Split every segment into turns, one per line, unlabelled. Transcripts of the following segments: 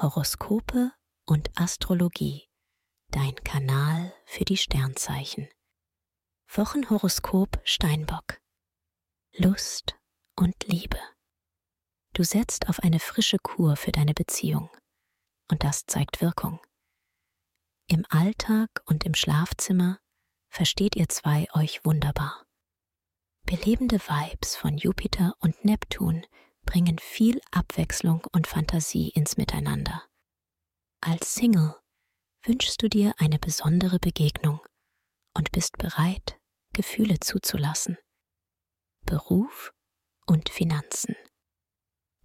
Horoskope und Astrologie. Dein Kanal für die Sternzeichen. Wochenhoroskop Steinbock. Lust und Liebe. Du setzt auf eine frische Kur für deine Beziehung. Und das zeigt Wirkung. Im Alltag und im Schlafzimmer versteht ihr zwei euch wunderbar. Belebende Vibes von Jupiter und Neptun bringen viel Abwechslung und Fantasie ins Miteinander. Als Single wünschst du dir eine besondere Begegnung und bist bereit, Gefühle zuzulassen. Beruf und Finanzen.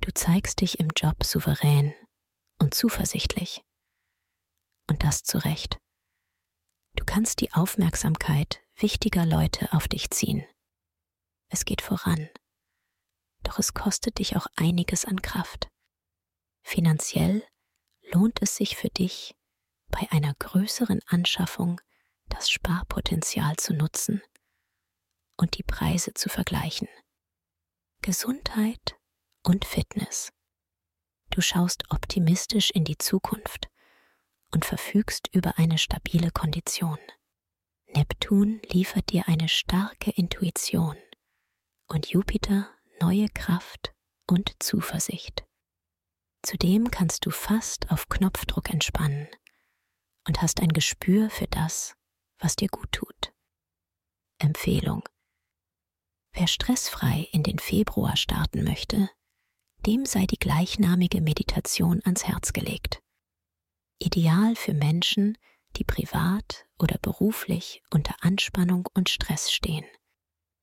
Du zeigst dich im Job souverän und zuversichtlich. Und das zu Recht. Du kannst die Aufmerksamkeit wichtiger Leute auf dich ziehen. Es geht voran doch es kostet dich auch einiges an Kraft. Finanziell lohnt es sich für dich, bei einer größeren Anschaffung das Sparpotenzial zu nutzen und die Preise zu vergleichen. Gesundheit und Fitness. Du schaust optimistisch in die Zukunft und verfügst über eine stabile Kondition. Neptun liefert dir eine starke Intuition und Jupiter neue Kraft und Zuversicht. Zudem kannst du fast auf Knopfdruck entspannen und hast ein Gespür für das, was dir gut tut. Empfehlung. Wer stressfrei in den Februar starten möchte, dem sei die gleichnamige Meditation ans Herz gelegt. Ideal für Menschen, die privat oder beruflich unter Anspannung und Stress stehen.